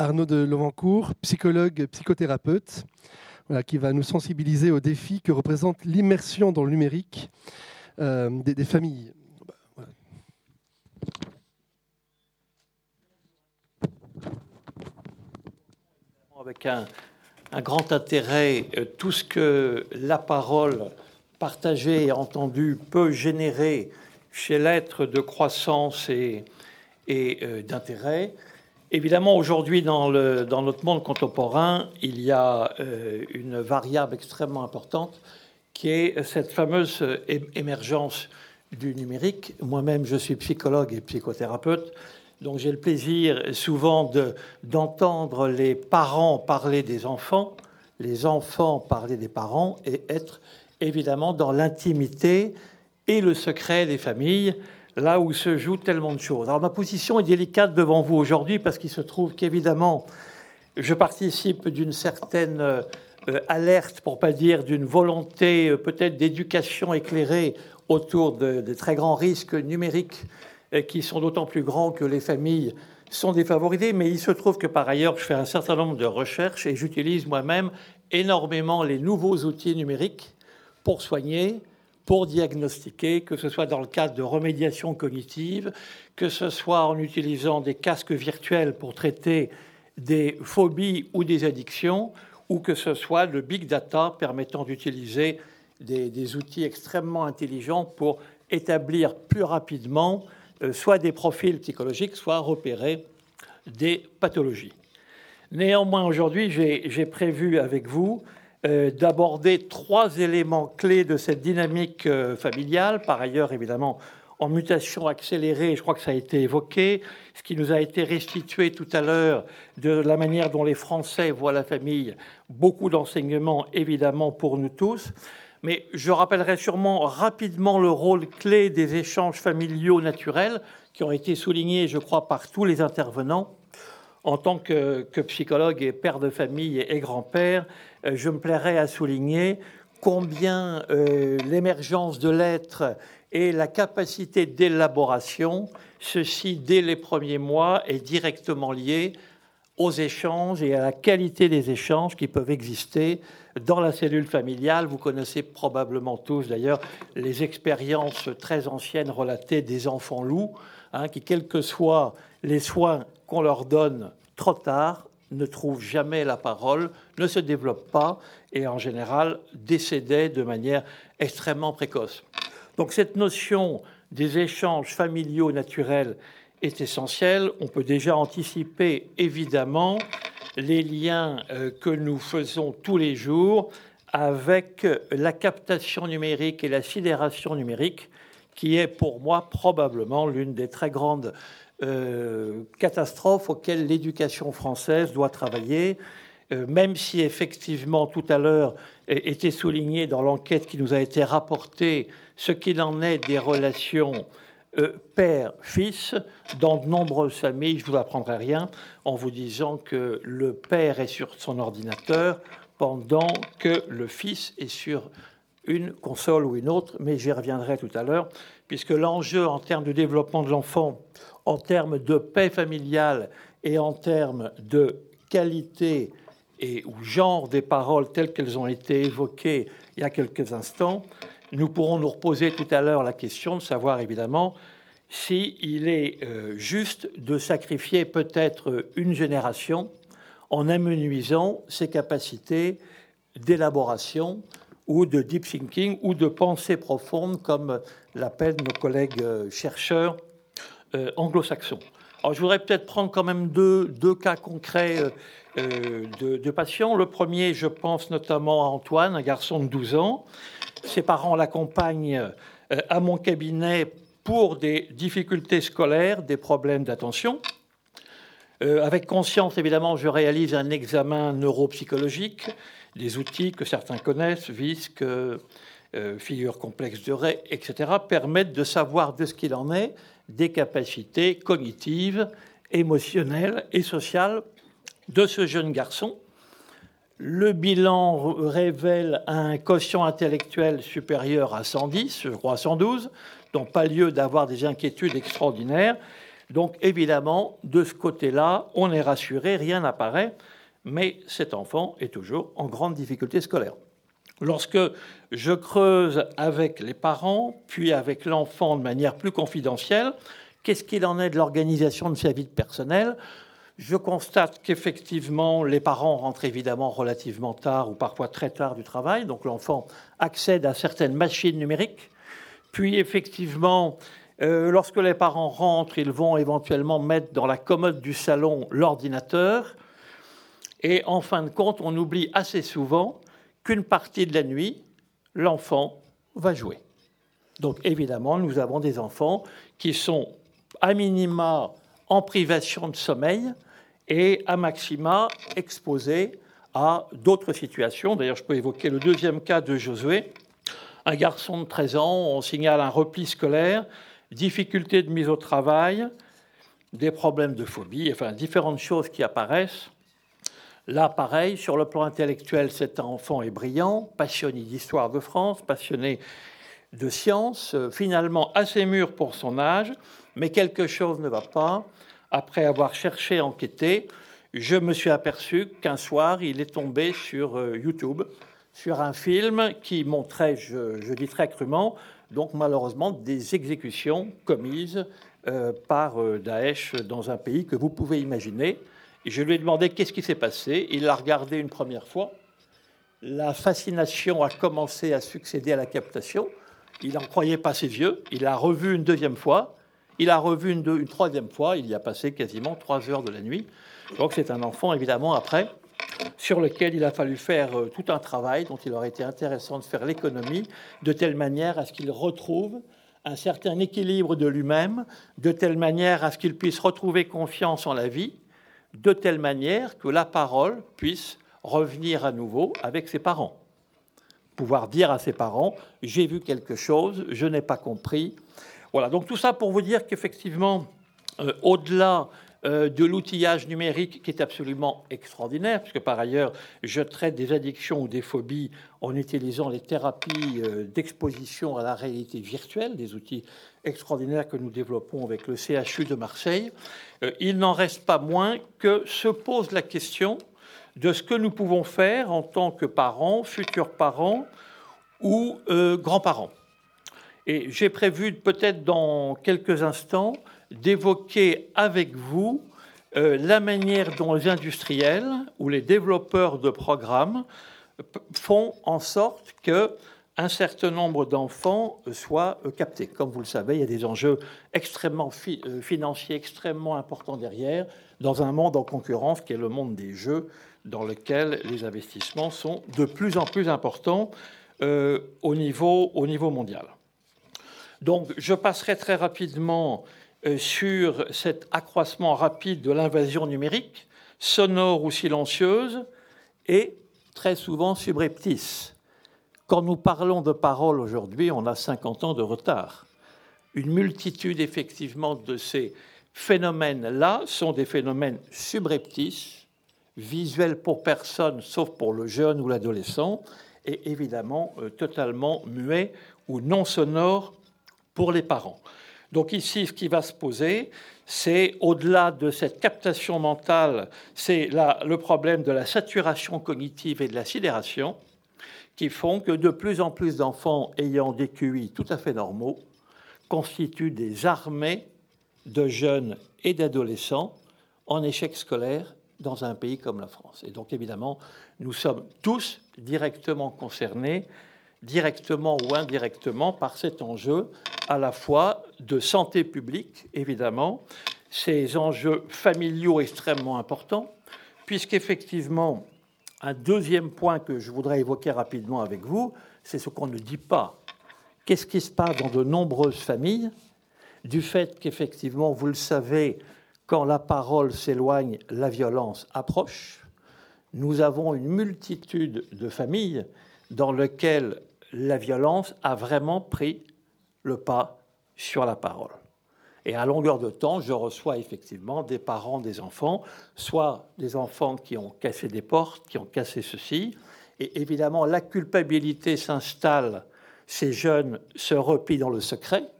Arnaud de Lovancourt, psychologue, psychothérapeute, qui va nous sensibiliser aux défis que représente l'immersion dans le numérique euh, des, familles. Avec un, grand intérêt, euh, tout ce que la parole partagée et entendue peut générer chez l'être de croissance et, euh, d'intérêt. Évidemment, aujourd'hui, dans, notre monde contemporain, il y a euh, une variable extrêmement importante qui est cette fameuse émergence du numérique. Moi-même, je suis psychologue et psychothérapeute, donc j'ai le plaisir souvent d'entendre les parents parler des enfants, les enfants parler des parents et être évidemment dans l'intimité et le secret des familles là où se joue tellement de choses. Alors ma position est délicate devant vous aujourd'hui parce qu'il se trouve qu'évidemment, je participe d'une certaine euh, alerte, pour pas dire d'une volonté euh, peut-être d'éducation éclairée autour de, très grands risques numériques euh, qui sont d'autant plus grands que les familles sont défavorisées, mais il se trouve que par ailleurs, je fais un certain nombre de recherches et j'utilise moi-même énormément les nouveaux outils numériques pour soigner, pour diagnostiquer, que ce soit dans le cadre de remédiation cognitive, que ce soit en utilisant des casques virtuels pour traiter des phobies ou des addictions, ou que ce soit le big data permettant d'utiliser des, outils extrêmement intelligents pour établir plus rapidement euh, soit des profils psychologiques, soit repérer des pathologies. Néanmoins, aujourd'hui, j'ai prévu avec vous euh, d'aborder trois éléments clés de cette dynamique euh, familiale, par ailleurs évidemment en mutation accélérée, je crois que ça a été évoqué, ce qui nous a été restitué tout à l'heure de la manière dont les Français voient la famille, beaucoup d'enseignements évidemment pour nous tous, mais je rappellerai sûrement rapidement le rôle clé des échanges familiaux naturels qui ont été soulignés, je crois, par tous les intervenants. En tant que, psychologue et père de famille et grand-père, euh, je me plairais à souligner combien euh, l'émergence de l'être et la capacité d'élaboration, ceci dès les premiers mois, est directement lié aux échanges et à la qualité des échanges qui peuvent exister dans la cellule familiale. Vous connaissez probablement tous d'ailleurs les expériences très anciennes relatées des enfants loups, hein, qui, quels que soient les soins qu'on leur donne trop tard, ne trouve jamais la parole, ne se développe pas et en général décédait de manière extrêmement précoce. Donc cette notion des échanges familiaux naturels est essentielle. On peut déjà anticiper évidemment les liens euh, que nous faisons tous les jours avec la captation numérique et la sidération numérique, qui est pour moi probablement l'une des très grandes euh, catastrophe auxquelles l'éducation française doit travailler, euh, même si effectivement tout à l'heure était souligné dans l'enquête qui nous a été rapportée ce qu'il en est des relations euh, père-fils. Dans de nombreuses familles, je ne vous apprendrai rien en vous disant que le père est sur son ordinateur pendant que le fils est sur une console ou une autre, mais j'y reviendrai tout à l'heure, puisque l'enjeu en termes de développement de l'enfant en termes de paix familiale et en termes de qualité et ou genre des paroles telles qu'elles ont été évoquées il y a quelques instants, nous pourrons nous reposer tout à l'heure la question de savoir évidemment s'il est euh, juste de sacrifier peut-être une génération en amenuisant ses capacités d'élaboration ou de deep thinking ou de pensée profonde, comme l'appellent nos collègues euh, chercheurs euh, anglo-saxon. Alors, je voudrais peut-être prendre quand même deux, deux cas concrets euh, euh, de, patients. Le premier, je pense notamment à Antoine, un garçon de 12 ans. Ses parents l'accompagnent à mon cabinet pour des difficultés scolaires, des problèmes d'attention. avec conscience, évidemment, je réalise un examen neuropsychologique, des outils que certains connaissent, VISC, figure complexe de Ray, etc., permettent de savoir de ce qu'il en est des capacités cognitives, émotionnelles et sociales de ce jeune garçon. Le bilan révèle un quotient intellectuel supérieur à 110, je crois 112, donc pas lieu d'avoir des inquiétudes extraordinaires. Donc évidemment, de ce côté-là, on est rassuré, rien n'apparaît, mais cet enfant est toujours en grande difficulté scolaire. Lorsque je creuse avec les parents, puis avec l'enfant de manière plus confidentielle, qu'est-ce qu'il en est de l'organisation de sa vie personnelle? Je constate qu'effectivement, les parents rentrent évidemment relativement tard ou parfois très tard du travail, donc l'enfant accède à certaines machines numériques. Puis effectivement, euh, lorsque les parents rentrent, ils vont éventuellement mettre dans la commode du salon l'ordinateur. Et en fin de compte, on oublie assez souvent qu'une partie de la nuit, l'enfant va jouer. Donc évidemment, nous avons des enfants qui sont à minima en privation de sommeil, et à maxima exposé à d'autres situations. D'ailleurs, je peux évoquer le deuxième cas de Josué. Un garçon de 13 ans, on signale un repli scolaire, difficulté de mise au travail, des problèmes de phobie, enfin différentes choses qui apparaissent. Là, pareil, sur le plan intellectuel, cet enfant est brillant, passionné d'histoire de France, passionné de sciences, finalement assez mûr pour son âge, mais quelque chose ne va pas après avoir cherché, enquêté, je me suis aperçu qu'un soir, il est tombé sur euh, YouTube, sur un film qui montrait, je, dis très crûment, donc malheureusement, des exécutions commises euh, par euh, Daesh dans un pays que vous pouvez imaginer. Je lui ai demandé qu'est-ce qui s'est passé. Il l'a regardé une première fois. La fascination a commencé à succéder à la captation. Il n'en croyait pas ses yeux. Il l'a revu une deuxième fois. Il a revu une, troisième fois, il y a passé quasiment trois heures de la nuit. Donc c'est un enfant, évidemment, après, sur lequel il a fallu faire euh, tout un travail dont il aurait été intéressant de faire l'économie, de telle manière à ce qu'il retrouve un certain équilibre de lui-même, de telle manière à ce qu'il puisse retrouver confiance en la vie, de telle manière que la parole puisse revenir à nouveau avec ses parents. Pouvoir dire à ses parents, j'ai vu quelque chose, je n'ai pas compris, voilà, donc tout ça pour vous dire qu'effectivement, euh, au-delà de l'outillage numérique qui est absolument extraordinaire, puisque par ailleurs, je traite des addictions ou des phobies en utilisant les thérapies euh, d'exposition à la réalité virtuelle, des outils extraordinaires que nous développons avec le CHU de Marseille, il n'en reste pas moins que se pose la question de ce que nous pouvons faire en tant que parents, futurs parents ou grands-parents. Et j'ai prévu peut-être dans quelques instants d'évoquer avec vous euh, la manière dont les industriels ou les développeurs de programmes font en sorte que un certain nombre d'enfants soient euh, captés. Comme vous le savez, il y a des enjeux extrêmement euh, financiers, extrêmement importants derrière, dans un monde en concurrence qui est le monde des jeux, dans lequel les investissements sont de plus en plus importants au, niveau, au niveau mondial. Donc je passerai très rapidement euh, sur cet accroissement rapide de l'invasion numérique, sonore ou silencieuse, et très souvent subreptice. Quand nous parlons de parole aujourd'hui, on a 50 ans de retard. Une multitude, effectivement, de ces phénomènes-là sont des phénomènes subreptices, visuels pour personne, sauf pour le jeune ou l'adolescent, et évidemment euh, totalement muets ou non sonores pour les parents. Donc ici, ce qui va se poser, c'est au-delà de cette captation mentale, c'est le problème de la saturation cognitive et de la sidération qui font que de plus en plus d'enfants ayant des QI tout à fait normaux constituent des armées de jeunes et d'adolescents en échec scolaire dans un pays comme la France. Et donc évidemment, nous sommes tous directement concernés directement ou indirectement par cet enjeu à la fois de santé publique, évidemment, ces enjeux familiaux extrêmement importants, puisqu'effectivement, un deuxième point que je voudrais évoquer rapidement avec vous, c'est ce qu'on ne dit pas. Qu'est-ce qui se passe dans de nombreuses familles du fait qu'effectivement, vous le savez, quand la parole s'éloigne, la violence approche. Nous avons une multitude de familles dans lesquelles la violence a vraiment pris le pas sur la parole. Et à longueur de temps, je reçois effectivement des parents des enfants, soit des enfants qui ont cassé des portes, qui ont cassé ceci, et évidemment la culpabilité s'installe, ces jeunes se replient dans le secret,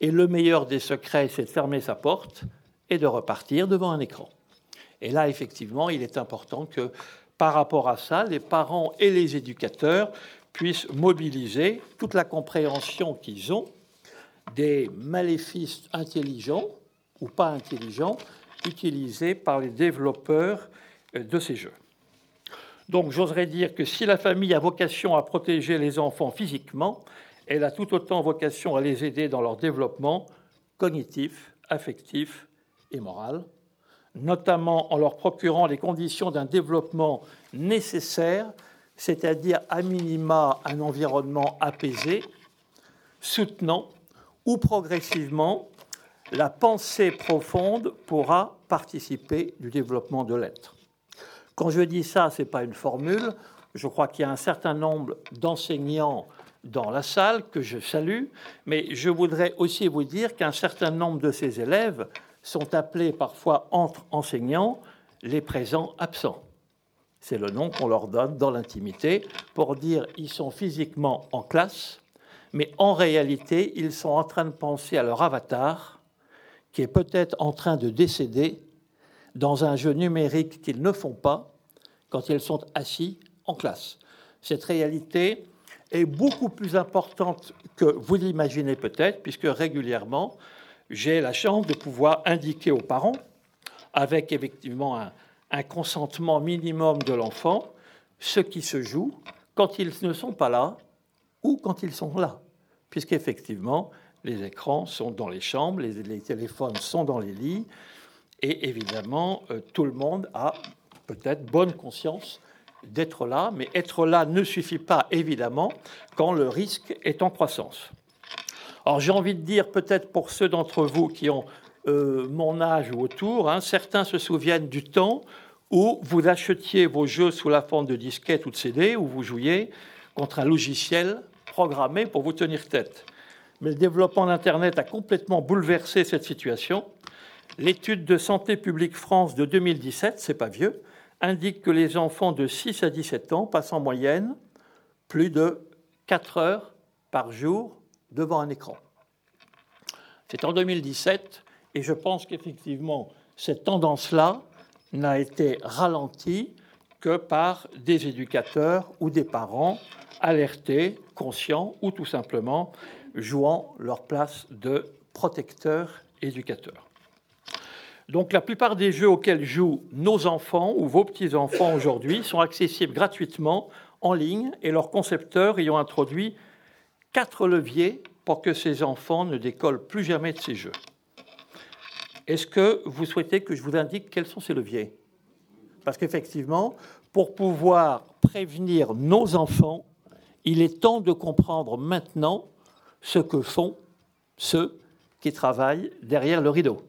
et le meilleur des secrets, c'est de fermer sa porte et de repartir devant un écran. Et là, effectivement, il est important que, par rapport à ça, les parents et les éducateurs puissent mobiliser toute la compréhension qu'ils ont des maléfices intelligents ou pas intelligents utilisés par les développeurs euh, de ces jeux. Donc j'oserais dire que si la famille a vocation à protéger les enfants physiquement, elle a tout autant vocation à les aider dans leur développement cognitif, affectif et moral, notamment en leur procurant les conditions d'un développement nécessaire, c'est-à-dire à minima un environnement apaisé, soutenant, où progressivement la pensée profonde pourra participer du développement de l'être. Quand je dis ça, ce n'est pas une formule. Je crois qu'il y a un certain nombre d'enseignants dans la salle que je salue, mais je voudrais aussi vous dire qu'un certain nombre de ces élèves sont appelés parfois entre enseignants les présents absents. C'est le nom qu'on leur donne dans l'intimité pour dire ils sont physiquement en classe, mais en réalité, ils sont en train de penser à leur avatar qui est peut-être en train de décéder dans un jeu numérique qu'ils ne font pas quand ils sont assis en classe. Cette réalité est beaucoup plus importante que vous l'imaginez peut-être, puisque régulièrement, j'ai la chance de pouvoir indiquer aux parents, avec effectivement un, un consentement minimum de l'enfant, ce qui se joue quand ils ne sont pas là ou quand ils sont là, puisqu'effectivement, les écrans sont dans les chambres, les, téléphones sont dans les lits, et évidemment, euh, tout le monde a peut-être bonne conscience d'être là, mais être là ne suffit pas, évidemment, quand le risque est en croissance. Alors j'ai envie de dire, peut-être pour ceux d'entre vous qui ont euh, mon âge ou autour, hein, certains se souviennent du temps où vous achetiez vos jeux sous la forme de disquettes ou de CD, où vous jouiez contre un logiciel programmé pour vous tenir tête mais le développement d'Internet a complètement bouleversé cette situation. L'étude de Santé publique France de 2017, c'est pas vieux, indique que les enfants de 6 à 17 ans passent en moyenne plus de 4 heures par jour devant un écran. C'est en 2017 et je pense qu'effectivement cette tendance-là n'a été ralentie que par des éducateurs ou des parents alertés, conscients ou tout simplement jouant leur place de protecteurs éducateurs. Donc la plupart des jeux auxquels jouent nos enfants ou vos petits-enfants aujourd'hui sont accessibles gratuitement en ligne et leurs concepteurs y ont introduit quatre leviers pour que ces enfants ne décollent plus jamais de ces jeux. Est-ce que vous souhaitez que je vous indique quels sont ces leviers? Parce qu'effectivement, pour pouvoir prévenir nos enfants, il est temps de comprendre maintenant ce que font ceux qui travaillent derrière le rideau.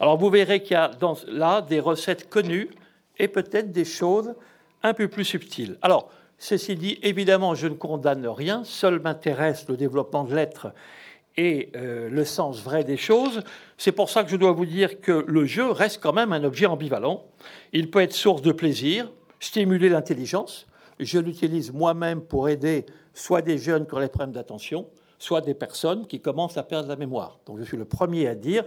Alors vous verrez qu'il y a là des recettes connues et peut-être des choses un peu plus subtiles. Alors, ceci dit, évidemment, je ne condamne rien, seul m'intéresse le développement de l'être et euh, le sens vrai des choses. C'est pour ça que je dois vous dire que le jeu reste quand même un objet ambivalent. Il peut être source de plaisir, stimuler l'intelligence. Je l'utilise moi-même pour aider soit des jeunes qui ont des problèmes d'attention, soit des personnes qui commencent à perdre la mémoire. Donc je suis le premier à dire,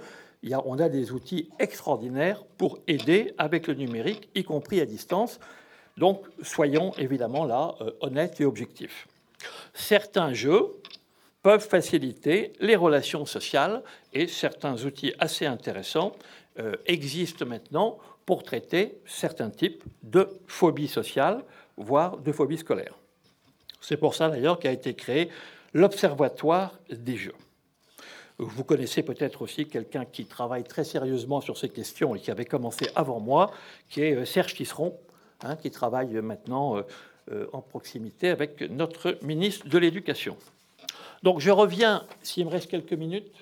on a des outils extraordinaires pour aider avec le numérique, y compris à distance. Donc soyons évidemment là euh, honnêtes et objectifs. Certains jeux peuvent faciliter les relations sociales et certains outils assez intéressants euh, existent maintenant pour traiter certains types de phobies sociales, voire de phobies scolaires. C'est pour ça d'ailleurs qu'a été créé l'Observatoire des jeux. Vous connaissez peut-être aussi quelqu'un qui travaille très sérieusement sur ces questions et qui avait commencé avant moi, qui est euh, Serge Tisseron, hein, qui travaille maintenant euh, en proximité avec notre ministre de l'Éducation. Donc je reviens, s'il me reste quelques minutes.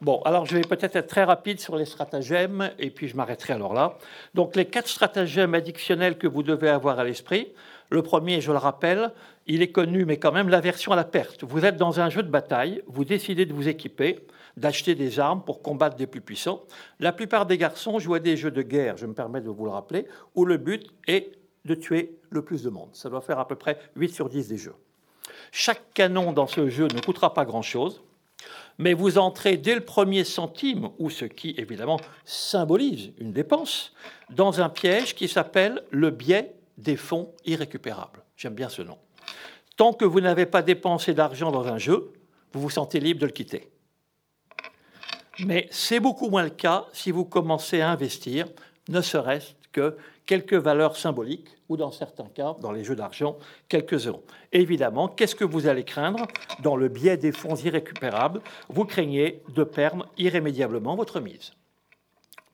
Bon, alors je vais peut-être être très rapide sur les stratagèmes et puis je m'arrêterai alors là. Donc les quatre stratagèmes additionnels que vous devez avoir à l'esprit. Le premier, je le rappelle, il est connu, mais quand même, l'aversion à la perte. Vous êtes dans un jeu de bataille, vous décidez de vous équiper, d'acheter des armes pour combattre des plus puissants. La plupart des garçons jouent à des jeux de guerre, je me permets de vous le rappeler, où le but est de tuer le plus de monde. Ça doit faire à peu près 8 sur 10 des jeux. Chaque canon dans ce jeu ne coûtera pas grand-chose. mais vous entrez dès le premier centime, ou ce qui évidemment symbolise une dépense, dans un piège qui s'appelle le biais des fonds irrécupérables. J'aime bien ce nom. Tant que vous n'avez pas dépensé d'argent dans un jeu, vous vous sentez libre de le quitter. Mais c'est beaucoup moins le cas si vous commencez à investir, ne serait-ce que quelques valeurs symboliques, ou dans certains cas, dans les jeux d'argent, quelques euros. évidemment, qu'est-ce que vous allez craindre Dans le biais des fonds irrécupérables, vous craignez de perdre irrémédiablement votre mise.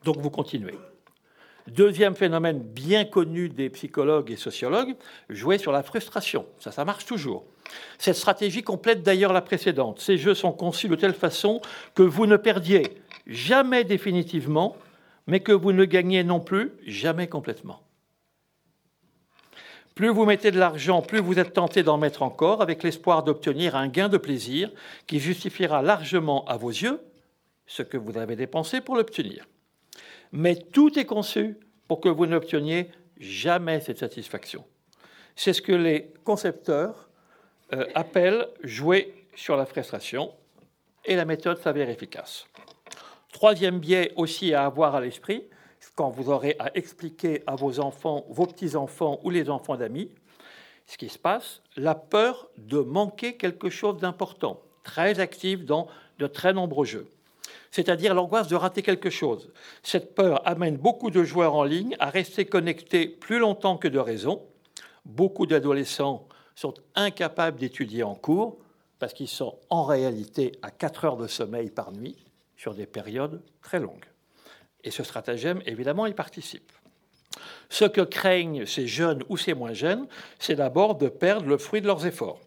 Donc vous continuez. Deuxième phénomène bien connu des psychologues et sociologues, jouer sur la frustration. Ça, ça marche toujours. Cette stratégie complète d'ailleurs la précédente. Ces jeux sont conçus de telle façon que vous ne perdiez jamais définitivement, mais que vous ne gagnez non plus jamais complètement. Plus vous mettez de l'argent, plus vous êtes tenté d'en mettre encore, avec l'espoir d'obtenir un gain de plaisir qui justifiera largement à vos yeux ce que vous avez dépensé pour l'obtenir. Mais tout est conçu pour que vous n'obteniez jamais cette satisfaction. C'est ce que les concepteurs euh, appellent jouer sur la frustration, et la méthode s'avère efficace. Troisième biais aussi à avoir à l'esprit, quand vous aurez à expliquer à vos enfants, vos petits-enfants ou les enfants d'amis ce qui se passe, la peur de manquer quelque chose d'important, très active dans de très nombreux jeux c'est-à-dire l'angoisse de rater quelque chose. Cette peur amène beaucoup de joueurs en ligne à rester connectés plus longtemps que de raison. Beaucoup d'adolescents sont incapables d'étudier en cours parce qu'ils sont en réalité à 4 heures de sommeil par nuit sur des périodes très longues. Et ce stratagème, évidemment, y participe. Ce que craignent ces jeunes ou ces moins jeunes, c'est d'abord de perdre le fruit de leurs efforts.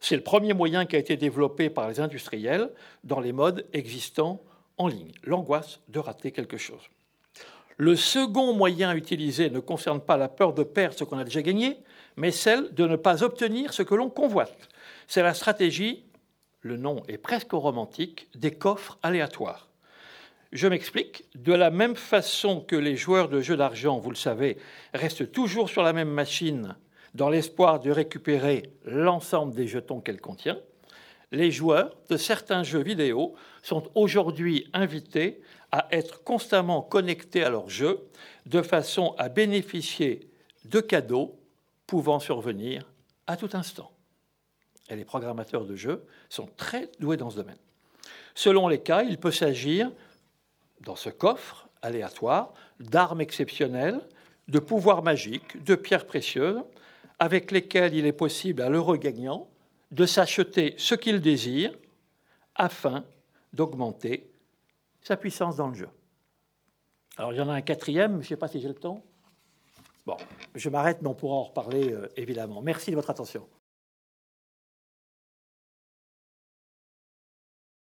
C'est le premier moyen qui a été développé par les industriels dans les modes existants en ligne, l'angoisse de rater quelque chose. Le second moyen utilisé ne concerne pas la peur de perdre ce qu'on a déjà gagné, mais celle de ne pas obtenir ce que l'on convoite. C'est la stratégie, le nom est presque romantique, des coffres aléatoires. Je m'explique. De la même façon que les joueurs de jeux d'argent, vous le savez, restent toujours sur la même machine dans l'espoir de récupérer l'ensemble des jetons qu'elle contient, les joueurs de certains jeux vidéo sont aujourd'hui invités à être constamment connectés à leur jeu de façon à bénéficier de cadeaux pouvant survenir à tout instant. Et les programmateurs de jeux sont très doués dans ce domaine. Selon les cas, il peut s'agir, dans ce coffre aléatoire, d'armes exceptionnelles, de pouvoirs magiques, de pierres précieuses, avec lesquels il est possible à l'heureux gagnant de s'acheter ce qu'il désire afin d'augmenter sa puissance dans le jeu. Alors il y en a un quatrième, je ne sais pas si j'ai le temps. Bon, je m'arrête, mais on pourra en reparler euh, évidemment. Merci de votre attention.